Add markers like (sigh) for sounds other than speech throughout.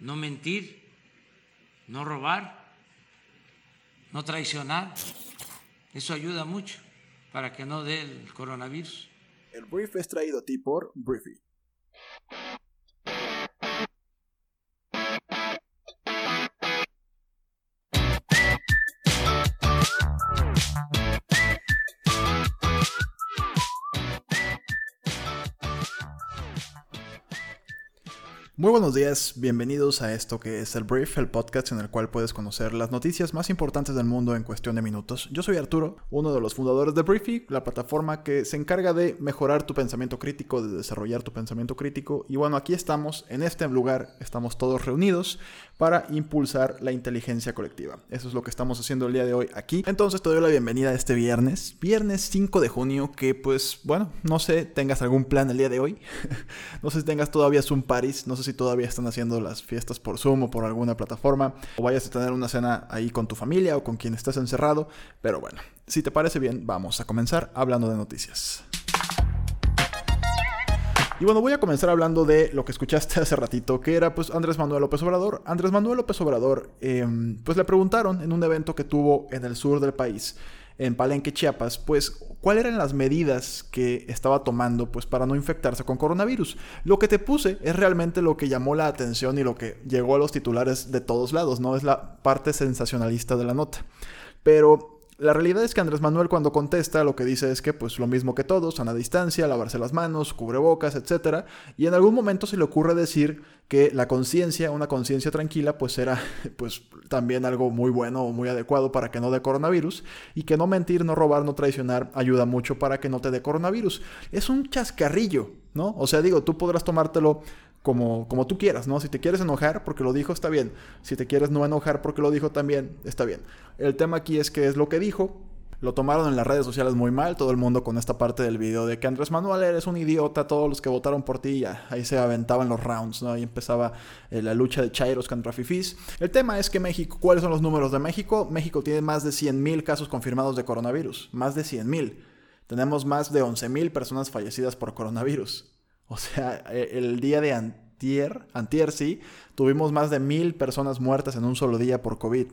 no mentir, no robar, no traicionar. Eso ayuda mucho para que no dé el coronavirus. El brief es traído a ti por Briefy. Muy buenos días, bienvenidos a esto que es el Brief, el podcast en el cual puedes conocer las noticias más importantes del mundo en cuestión de minutos. Yo soy Arturo, uno de los fundadores de Briefy, la plataforma que se encarga de mejorar tu pensamiento crítico, de desarrollar tu pensamiento crítico. Y bueno, aquí estamos, en este lugar, estamos todos reunidos para impulsar la inteligencia colectiva. Eso es lo que estamos haciendo el día de hoy aquí. Entonces te doy la bienvenida a este viernes, viernes 5 de junio, que pues bueno, no sé, tengas algún plan el día de hoy. (laughs) no sé si tengas todavía Zoom Paris, no sé si todavía están haciendo las fiestas por Zoom o por alguna plataforma, o vayas a tener una cena ahí con tu familia o con quien estés encerrado. Pero bueno, si te parece bien, vamos a comenzar hablando de noticias. Y bueno, voy a comenzar hablando de lo que escuchaste (laughs) hace ratito, que era pues Andrés Manuel López Obrador. Andrés Manuel López Obrador, em, pues le preguntaron en un evento que tuvo en el sur del país, en Palenque, Chiapas, pues cuáles eran las medidas que estaba tomando pues para no infectarse con coronavirus. Lo que te puse es realmente lo que llamó la atención y lo que llegó a los titulares de todos lados, no es la parte sensacionalista de la nota. Pero la realidad es que Andrés Manuel cuando contesta lo que dice es que pues lo mismo que todos, a distancia, lavarse las manos, cubrebocas, etc. Y en algún momento se le ocurre decir que la conciencia, una conciencia tranquila, pues era (laughs) pues también algo muy bueno o muy adecuado para que no dé coronavirus y que no mentir, no robar, no traicionar ayuda mucho para que no te dé coronavirus. Es un chascarrillo, ¿no? O sea, digo, tú podrás tomártelo como, como tú quieras, ¿no? Si te quieres enojar porque lo dijo, está bien. Si te quieres no enojar porque lo dijo, también está bien. El tema aquí es que es lo que dijo. Lo tomaron en las redes sociales muy mal, todo el mundo con esta parte del video de que Andrés Manuel eres un idiota, todos los que votaron por ti, ya, ahí se aventaban los rounds, ¿no? Ahí empezaba eh, la lucha de Chairos contra Fifis. El tema es que México, ¿cuáles son los números de México? México tiene más de 100.000 casos confirmados de coronavirus, más de 100.000. Tenemos más de 11.000 personas fallecidas por coronavirus. O sea, e, el día de antier, antier sí, tuvimos más de mil personas muertas en un solo día por COVID.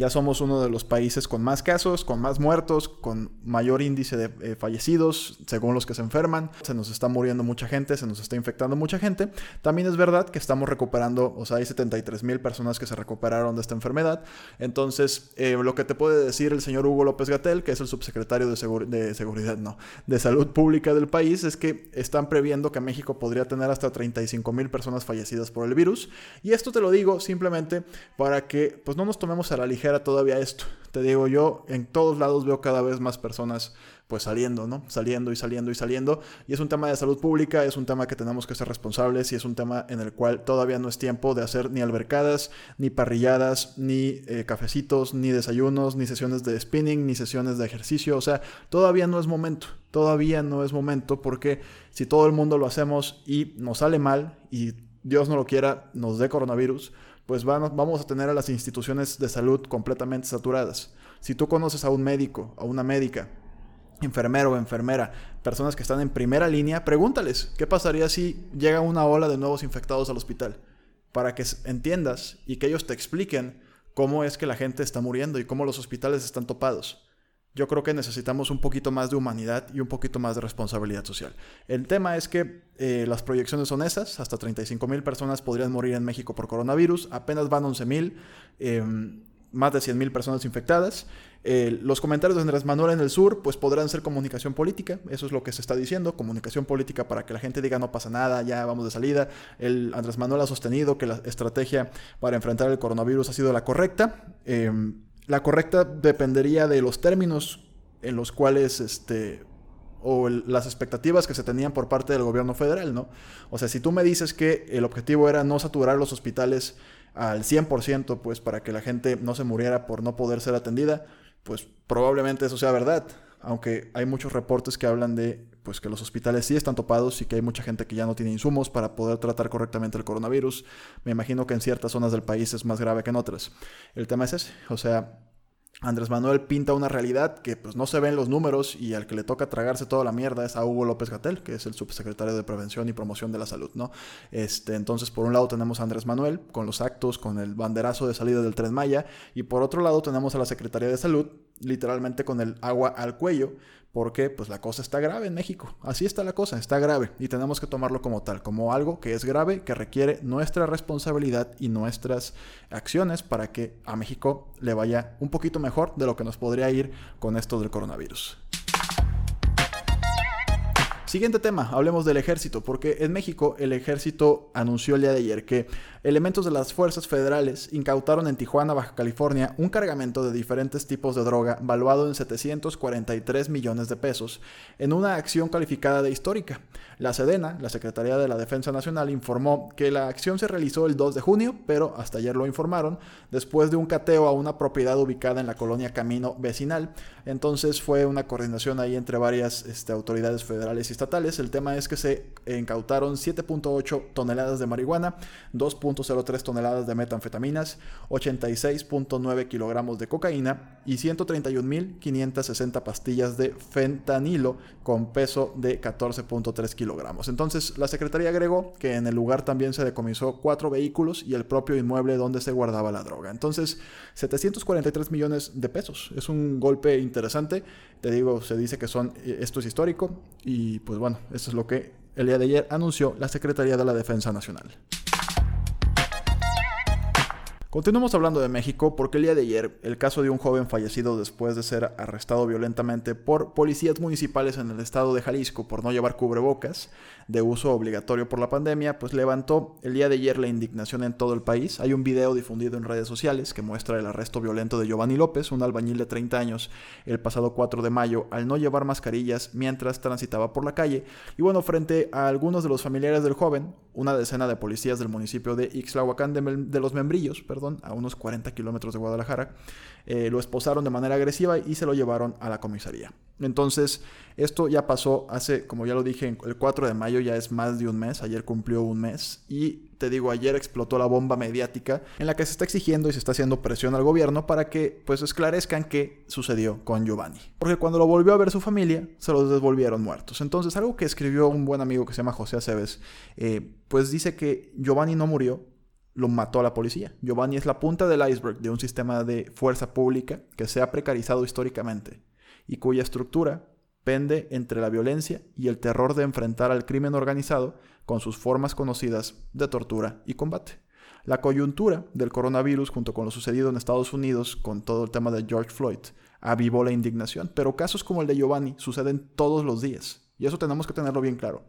Ya somos uno de los países con más casos, con más muertos, con mayor índice de eh, fallecidos, según los que se enferman. Se nos está muriendo mucha gente, se nos está infectando mucha gente. También es verdad que estamos recuperando, o sea, hay 73 mil personas que se recuperaron de esta enfermedad. Entonces, eh, lo que te puede decir el señor Hugo López Gatel, que es el subsecretario de, de Seguridad, no, de Salud Pública del país, es que están previendo que México podría tener hasta 35 mil personas fallecidas por el virus. Y esto te lo digo simplemente para que pues no nos tomemos a la ligera todavía esto. Te digo yo, en todos lados veo cada vez más personas pues saliendo, ¿no? Saliendo y saliendo y saliendo. Y es un tema de salud pública, es un tema que tenemos que ser responsables y es un tema en el cual todavía no es tiempo de hacer ni albercadas, ni parrilladas, ni eh, cafecitos, ni desayunos, ni sesiones de spinning, ni sesiones de ejercicio. O sea, todavía no es momento, todavía no es momento porque si todo el mundo lo hacemos y nos sale mal y Dios no lo quiera, nos dé coronavirus, pues vamos a tener a las instituciones de salud completamente saturadas. Si tú conoces a un médico, a una médica, enfermero o enfermera, personas que están en primera línea, pregúntales qué pasaría si llega una ola de nuevos infectados al hospital, para que entiendas y que ellos te expliquen cómo es que la gente está muriendo y cómo los hospitales están topados. Yo creo que necesitamos un poquito más de humanidad y un poquito más de responsabilidad social. El tema es que eh, las proyecciones son esas, hasta 35 mil personas podrían morir en México por coronavirus, apenas van 11 mil, em, más de 100 mil personas infectadas. los comentarios de Andrés Manuel en el sur, pues podrán ser comunicación política, eso es lo que se está diciendo, comunicación política para que la gente diga no pasa nada, ya vamos de salida. El Andrés Manuel ha sostenido que la estrategia para enfrentar el coronavirus ha sido la correcta. La correcta dependería de los términos en los cuales este o las expectativas que se tenían por parte del gobierno federal, ¿no? O sea, si tú me dices que el objetivo era no saturar los hospitales al 100%, pues para que la gente no se muriera por no poder ser atendida, pues probablemente eso sea verdad, aunque hay muchos reportes que hablan de pues que los hospitales sí están topados y que hay mucha gente que ya no tiene insumos para poder tratar correctamente el coronavirus. Me imagino que en ciertas zonas del país es más grave que en otras. El tema es ese, o sea, Andrés Manuel pinta una realidad que pues no se ve en los números y al que le toca tragarse toda la mierda es a Hugo López Gatel, que es el subsecretario de Prevención y Promoción de la Salud, ¿no? Este, entonces, por un lado tenemos a Andrés Manuel con los actos, con el banderazo de salida del Tren Maya, y por otro lado tenemos a la Secretaría de Salud, literalmente con el agua al cuello, porque pues la cosa está grave en México. Así está la cosa, está grave y tenemos que tomarlo como tal, como algo que es grave, que requiere nuestra responsabilidad y nuestras acciones para que a México le vaya un poquito mejor de lo que nos podría ir con esto del coronavirus. Siguiente tema, hablemos del ejército, porque en México el ejército anunció el día de ayer que elementos de las fuerzas federales incautaron en Tijuana, Baja California, un cargamento de diferentes tipos de droga valuado en 743 millones de pesos en una acción calificada de histórica. La Sedena, la Secretaría de la Defensa Nacional, informó que la acción se realizó el 2 de junio, pero hasta ayer lo informaron, después de un cateo a una propiedad ubicada en la colonia Camino Vecinal. Entonces fue una coordinación ahí entre varias este, autoridades federales y estatales. El tema es que se incautaron 7.8 toneladas de marihuana, 2.03 toneladas de metanfetaminas, 86.9 kilogramos de cocaína y 131.560 pastillas de fentanilo con peso de 14.3 kilogramos. Entonces, la Secretaría agregó que en el lugar también se decomisó cuatro vehículos y el propio inmueble donde se guardaba la droga. Entonces, 743 millones de pesos. Es un golpe interesante. Te digo, se dice que son, eh, esto es histórico y pues bueno, eso es lo que el día de ayer anunció la Secretaría de la Defensa Nacional. Continuamos hablando de México porque el día de ayer el caso de un joven fallecido después de ser arrestado violentamente por policías municipales en el estado de Jalisco por no llevar cubrebocas de uso obligatorio por la pandemia, pues levantó el día de ayer la indignación en todo el país. Hay un video difundido en redes sociales que muestra el arresto violento de Giovanni López, un albañil de 30 años, el pasado 4 de mayo al no llevar mascarillas mientras transitaba por la calle. Y bueno, frente a algunos de los familiares del joven, una decena de policías del municipio de Ixtlahuacán de, los Membrillos, perdón, a unos 40 kilómetros de Guadalajara, eh, lo esposaron de manera agresiva y se lo llevaron a la comisaría. Entonces, esto ya pasó hace, como ya lo dije, el 4 de mayo ya es más de un mes, ayer cumplió un mes y te digo, ayer explotó la bomba mediática en la que se está exigiendo y se está haciendo presión al gobierno para que pues esclarezcan qué sucedió con Giovanni. Porque cuando lo volvió a ver su familia, se los devolvieron muertos. Entonces, algo que escribió un buen amigo que se llama José Aceves, eh, pues dice que Giovanni no murió, lo mató a la policía. Giovanni es la punta del iceberg de un sistema de fuerza pública que se ha precarizado históricamente y cuya estructura pende entre la violencia y el terror de enfrentar al crimen organizado con sus formas conocidas de tortura y combate. La coyuntura del coronavirus junto con lo sucedido en Estados Unidos con todo el tema de George Floyd avivó la indignación, pero casos como el de Giovanni suceden todos los días y eso tenemos que tenerlo bien claro.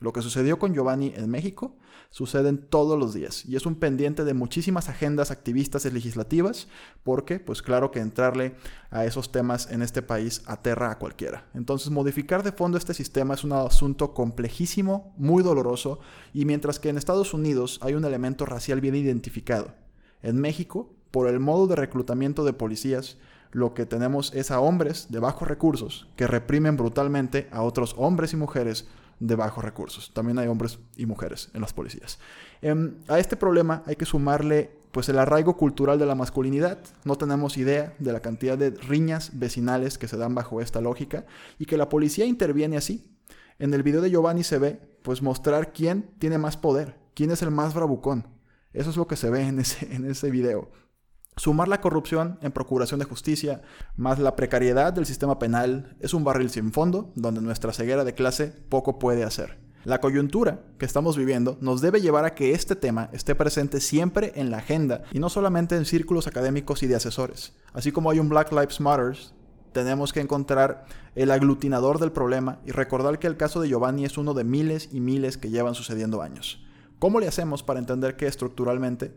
Lo que sucedió con Giovanni en México sucede todos los días y es un pendiente de muchísimas agendas activistas y legislativas porque, pues claro que entrarle a esos temas en este país aterra a cualquiera. Entonces, modificar de fondo este sistema es un asunto complejísimo, muy doloroso y mientras que en Estados Unidos hay un elemento racial bien identificado, en México, por el modo de reclutamiento de policías, lo que tenemos es a hombres de bajos recursos que reprimen brutalmente a otros hombres y mujeres de bajos recursos. También hay hombres y mujeres en las policías. Em, a este problema hay que sumarle pues el arraigo cultural de la masculinidad. No tenemos idea de la cantidad de riñas vecinales que se dan bajo esta lógica y que la policía interviene así. En el video de Giovanni se ve pues mostrar quién tiene más poder, quién es el más bravucón. Eso es lo que se ve en ese, en ese video. Sumar la corrupción en procuración de justicia, más la precariedad del sistema penal, es un barril sin fondo donde nuestra ceguera de clase poco puede hacer. La coyuntura que estamos viviendo nos debe llevar a que este tema esté presente siempre en la agenda y no solamente en círculos académicos y de asesores. Así como hay un Black Lives Matter, tenemos que encontrar el aglutinador del problema y recordar que el caso de Giovanni es uno de miles y miles que llevan sucediendo años. ¿Cómo le hacemos para entender que estructuralmente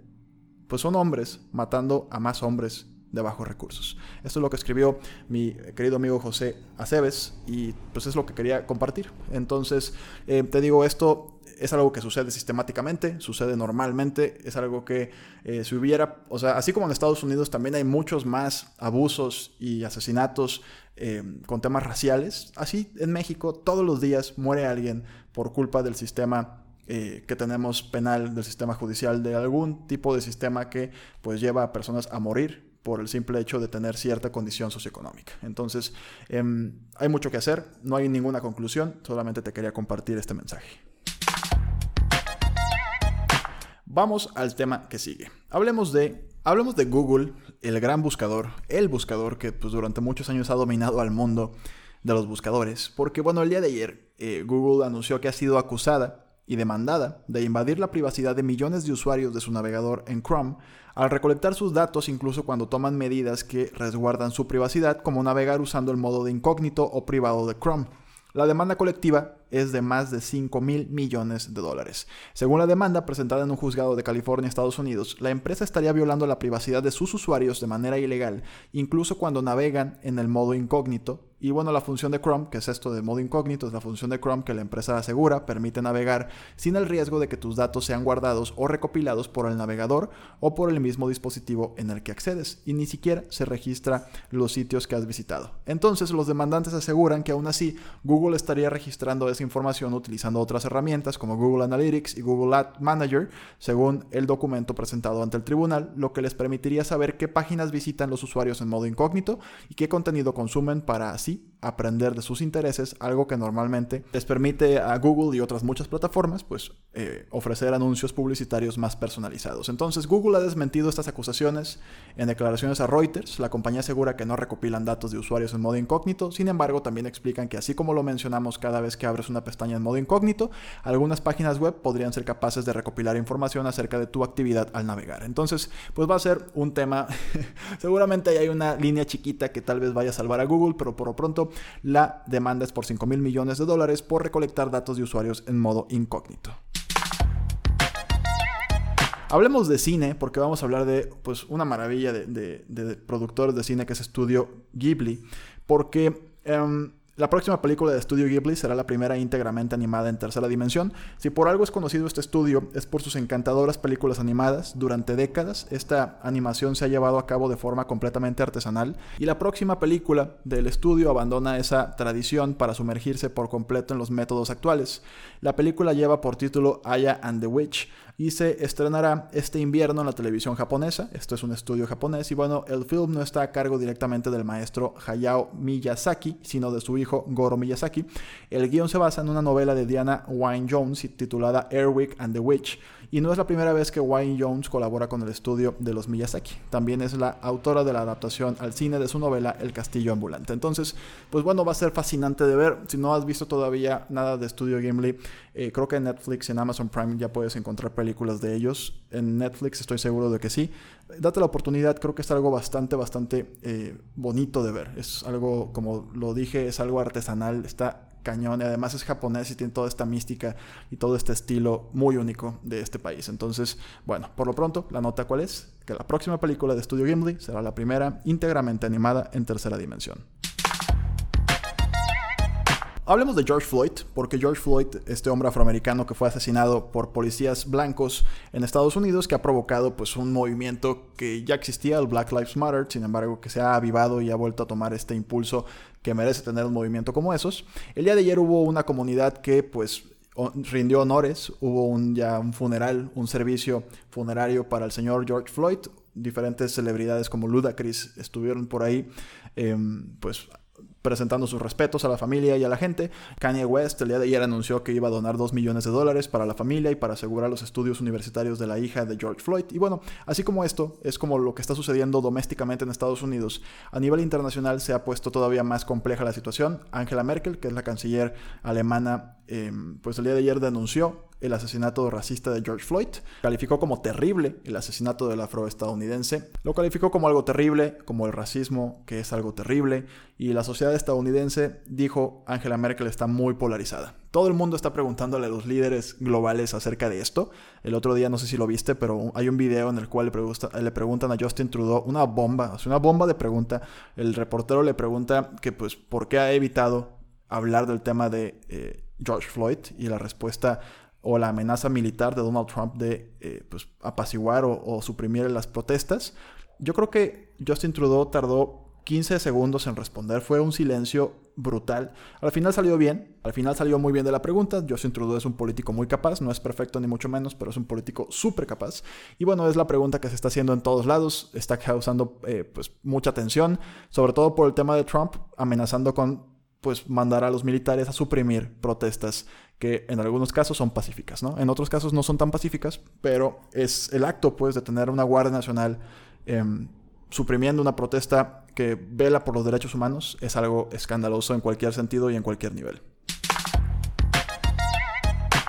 pues son hombres matando a más hombres de bajos recursos. Esto es lo que escribió mi querido amigo José Aceves y pues es lo que quería compartir. Entonces, eh, te digo, esto es algo que sucede sistemáticamente, sucede normalmente, es algo que eh, si hubiera, o sea, así como en Estados Unidos también hay muchos más abusos y asesinatos eh, con temas raciales, así en México todos los días muere alguien por culpa del sistema eh, que tenemos penal del sistema judicial, de algún tipo de sistema que pues lleva a personas a morir por el simple hecho de tener cierta condición socioeconómica. Entonces, em, hay mucho que hacer, no hay ninguna conclusión, solamente te quería compartir este mensaje. Vamos al tema que sigue. Hablemos de, hablemos de Google, el gran buscador, el buscador que pues, durante muchos años ha dominado al mundo de los buscadores. Porque bueno, el día de ayer eh, Google anunció que ha sido acusada y demandada de invadir la privacidad de millones de usuarios de su navegador en Chrome al recolectar sus datos incluso cuando toman medidas que resguardan su privacidad como navegar usando el modo de incógnito o privado de Chrome. La demanda colectiva es de más de 5 mil millones de dólares. Según la demanda presentada en un juzgado de California, Estados Unidos, la empresa estaría violando la privacidad de sus usuarios de manera ilegal, incluso cuando navegan en el modo incógnito y bueno, la función de Chrome, que es esto de modo incógnito, es la función de Chrome que la empresa asegura permite navegar sin el riesgo de que tus datos sean guardados o recopilados por el navegador o por el mismo dispositivo en el que accedes, y ni siquiera se registra los sitios que has visitado. Entonces, los demandantes aseguran que aún así Google estaría registrando esa información utilizando otras herramientas como Google Analytics y Google Ad Manager, según el documento presentado ante el tribunal, lo que les permitiría saber qué páginas visitan los usuarios en modo incógnito y qué contenido consumen para Merci. Aprender de sus intereses, algo que normalmente les permite a Google y otras muchas plataformas pues eh, ofrecer anuncios publicitarios más personalizados. Entonces Google ha desmentido estas acusaciones en declaraciones a Reuters. La compañía asegura que no recopilan datos de usuarios en modo incógnito, sin embargo también explican que así como lo mencionamos cada vez que abres una pestaña en modo incógnito, algunas páginas web podrían ser capaces de recopilar información acerca de tu actividad al navegar. Entonces pues va a ser un tema, (laughs) seguramente hay una línea chiquita que tal vez vaya a salvar a Google, pero por pronto la demanda es por 5 mil millones de dólares por recolectar datos de usuarios en modo incógnito. Hablemos de cine, porque vamos a hablar de pues, una maravilla de, productores de cine que es Estudio Ghibli, porque em, la próxima película de estudio Ghibli será la primera íntegramente animada en tercera dimensión. Si por algo es conocido este estudio es por sus encantadoras películas animadas. Durante décadas esta animación se ha llevado a cabo de forma completamente artesanal y la próxima película del estudio abandona esa tradición para sumergirse por completo en los métodos actuales. La película lleva por título Aya and the Witch, y se estrenará este invierno en la televisión japonesa. Esto es un estudio japonés y bueno, el film no está a cargo directamente del maestro Hayao Miyazaki, sino de su hijo Goro Miyazaki. El guion se basa en una novela de Diana Wynne Jones titulada Airwick and the Witch, y no es la primera vez que Wayne Jones colabora con el estudio de los Miyazaki. También es la autora de la adaptación al cine de su novela El Castillo Ambulante. Entonces, pues bueno, va a ser fascinante de ver. Si no has visto todavía nada de Estudio Gimli, eh, creo que en Netflix y en Amazon Prime ya puedes encontrar películas de ellos. En Netflix estoy seguro de que sí. Date la oportunidad, creo que es algo bastante, bastante eh, bonito de ver. Es algo, como lo dije, es algo artesanal. Está cañón y además es japonés y tiene toda esta mística y todo este estilo muy único de este país. Entonces, bueno, por lo pronto, la nota cuál es, que la próxima película de Studio Gimli será la primera íntegramente animada en tercera dimensión. Hablemos de George Floyd, porque George Floyd, este hombre afroamericano que fue asesinado por policías blancos en Estados Unidos, que ha provocado pues un movimiento que ya existía, el Black Lives Matter, sin embargo que se ha avivado y ha vuelto a tomar este impulso que merece tener un movimiento como esos. El día de ayer hubo una comunidad que pues rindió honores, hubo un, ya un funeral, un servicio funerario para el señor George Floyd, diferentes celebridades como Ludacris estuvieron por ahí, em, pues presentando sus respetos a la familia y a la gente. Kanye West el día de ayer anunció que iba a donar 2 millones de dólares para la familia y para asegurar los estudios universitarios de la hija de George Floyd. Y bueno, así como esto, es como lo que está sucediendo domésticamente en Estados Unidos. A nivel internacional se ha puesto todavía más compleja la situación. Angela Merkel, que es la canciller alemana, em, pues el día de ayer denunció el asesinato racista de George Floyd, calificó como terrible el asesinato del afroestadounidense, lo calificó como algo terrible, como el racismo, que es algo terrible, y la sociedad estadounidense, dijo Angela Merkel, está muy polarizada. Todo el mundo está preguntándole a los líderes globales acerca de esto. El otro día, no sé si lo viste, pero hay un video en el cual le, preguntan a Justin Trudeau una bomba, o una bomba de pregunta. El reportero le pregunta que, pues, ¿por qué ha evitado hablar del tema de eh, George Floyd? Y la respuesta o la amenaza militar de Donald Trump de eh, pues, apaciguar o, suprimir las protestas. Yo creo que Justin Trudeau tardó 15 segundos en responder. Fue un silencio brutal. Al final salió bien, al final salió muy bien de la pregunta. Justin Trudeau es un político muy capaz, no es perfecto ni mucho menos, pero es un político súper capaz. Y bueno, es la pregunta que se está haciendo en todos lados, está causando eh, pues mucha tensión, sobre todo por el tema de Trump amenazando con pues mandar a los militares a suprimir protestas que en algunos casos son pacíficas, ¿no? En otros casos no son tan pacíficas, pero es el acto pues de tener una Guardia Nacional em, suprimiendo una protesta que vela por los derechos humanos es algo escandaloso en cualquier sentido y en cualquier nivel.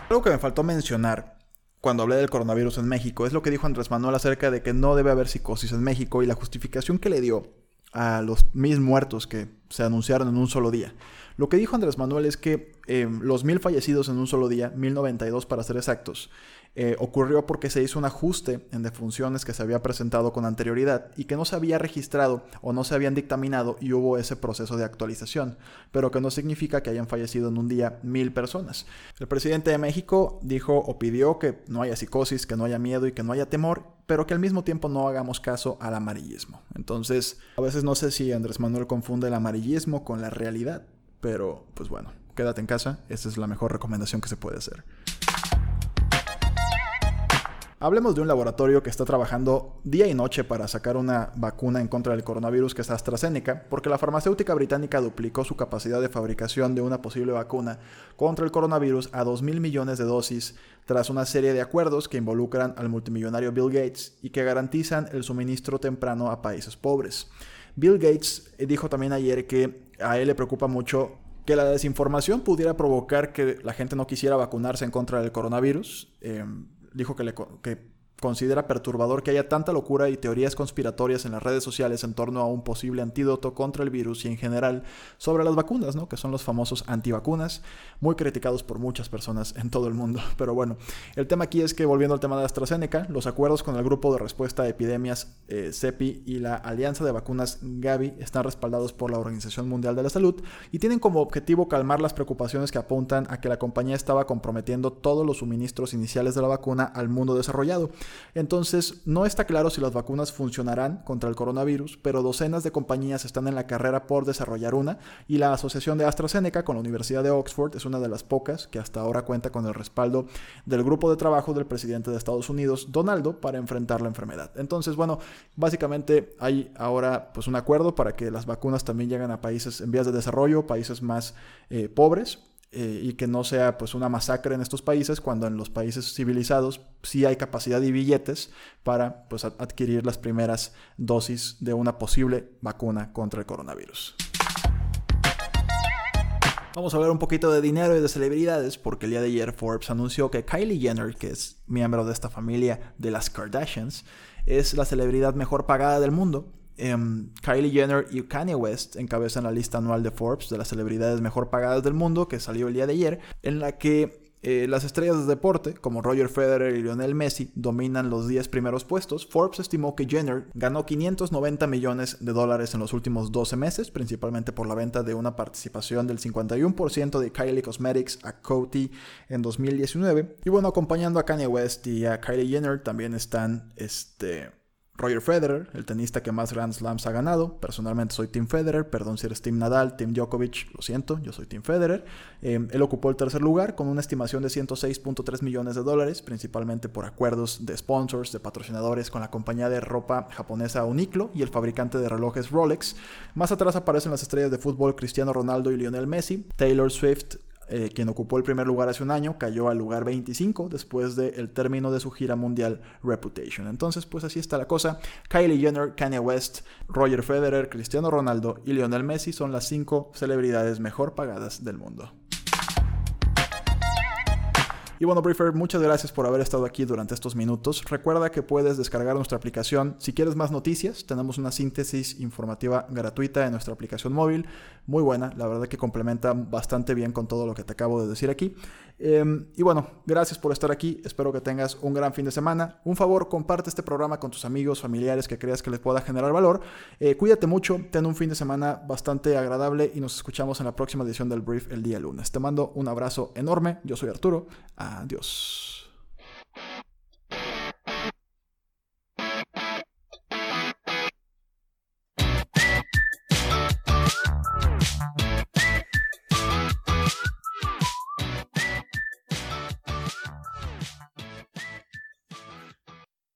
Algo que me faltó mencionar cuando hablé del coronavirus en México es lo que dijo Andrés Manuel acerca de que no debe haber psicosis en México y la justificación que le dio a los mil muertos que se anunciaron en un solo día. Lo que dijo Andrés Manuel es que eh, los mil fallecidos en un solo día, 1092 para ser exactos, eh, ocurrió porque se hizo un ajuste en defunciones que se había presentado con anterioridad y que no se había registrado o no se habían dictaminado y hubo ese proceso de actualización, pero que no significa que hayan fallecido en un día mil personas. El presidente de México dijo o pidió que no haya psicosis, que no haya miedo y que no haya temor, pero que al mismo tiempo no hagamos caso al amarillismo. Entonces, a veces no sé si Andrés Manuel confunde el amarillismo con la realidad, pero pues bueno, quédate en casa, esa es la mejor recomendación que se puede hacer. Hablemos de un laboratorio que está trabajando día y noche para sacar una vacuna en contra del coronavirus que es AstraZeneca, porque la farmacéutica británica duplicó su capacidad de fabricación de una posible vacuna contra el coronavirus a 2 mil millones de dosis tras una serie de acuerdos que involucran al multimillonario Bill Gates y que garantizan el suministro temprano a países pobres. Bill Gates dijo también ayer que a él le preocupa mucho que la desinformación pudiera provocar que la gente no quisiera vacunarse en contra del coronavirus. Em, dijo que, le, que considera perturbador que haya tanta locura y teorías conspiratorias en las redes sociales en torno a un posible antídoto contra el virus y en general sobre las vacunas, ¿no? que son los famosos antivacunas, muy criticados por muchas personas en todo el mundo. (laughs) Pero bueno, el tema aquí es que volviendo al tema de AstraZeneca, los acuerdos con el Grupo de Respuesta a Epidemias eh, CEPI y la Alianza de Vacunas Gavi están respaldados por la Organización Mundial de la Salud y tienen como objetivo calmar las preocupaciones que apuntan a que la compañía estaba comprometiendo todos los suministros iniciales de la vacuna al mundo desarrollado. Entonces, no está claro si las vacunas funcionarán contra el coronavirus, pero docenas de compañías están en la carrera por desarrollar una y la asociación de AstraZeneca con la Universidad de Oxford es una de las pocas que hasta ahora cuenta con el respaldo del grupo de trabajo del presidente de Estados Unidos, Donaldo, para enfrentar la enfermedad. Entonces, bueno, básicamente hay ahora pues un acuerdo para que las vacunas también lleguen a países en vías de desarrollo, países más eh, pobres, eh, y que no sea pues una masacre en estos países cuando en los países civilizados sí hay capacidad y billetes para pues adquirir las primeras dosis de una posible vacuna contra el coronavirus. Vamos a hablar un poquito de dinero y de celebridades porque el día de ayer Forbes anunció que Kylie Jenner, que es miembro de esta familia de las Kardashians, es la celebridad mejor pagada del mundo Em, Kylie Jenner y Kanye West encabezan la lista anual de Forbes de las celebridades mejor pagadas del mundo que salió el día de ayer, en la que eh, las estrellas de deporte, como Roger Federer y Lionel Messi, dominan los 10 primeros puestos. Forbes estimó que Jenner ganó 590 millones de dólares en los últimos 12 meses, principalmente por la venta de una participación del 51% de Kylie Cosmetics a Coty en 2019. Y bueno, acompañando a Kanye West y a Kylie Jenner también están este, Roger Federer, el tenista que más Grand Slams ha ganado. Personalmente soy Team Federer, perdón si eres Team Nadal, Team Djokovic, lo siento, yo soy Team Federer. Eh, él ocupó el tercer lugar con una estimación de 106.3 millones de dólares, principalmente por acuerdos de sponsors, de patrocinadores con la compañía de ropa japonesa Uniqlo y el fabricante de relojes Rolex. Más atrás aparecen las estrellas de fútbol Cristiano Ronaldo y Lionel Messi, Taylor Swift, eh, quien ocupó el primer lugar hace un año, cayó al lugar 25 después del término de su gira mundial Reputation. Entonces, pues así está la cosa. Kylie Jenner, Kanye West, Roger Federer, Cristiano Ronaldo y Lionel Messi son las cinco celebridades mejor pagadas del mundo. Y bueno, Briefer, muchas gracias por haber estado aquí durante estos minutos. Recuerda que puedes descargar nuestra aplicación. Si quieres más noticias, tenemos una síntesis informativa gratuita en nuestra aplicación móvil. Muy buena, la verdad que complementa bastante bien con todo lo que te acabo de decir aquí. Em, y bueno, gracias por estar aquí. Espero que tengas un gran fin de semana. Un favor, comparte este programa con tus amigos, familiares que creas que les pueda generar valor. Eh, cuídate mucho, ten un fin de semana bastante agradable y nos escuchamos en la próxima edición del Brief el día lunes. Te mando un abrazo enorme. Yo soy Arturo. Adiós.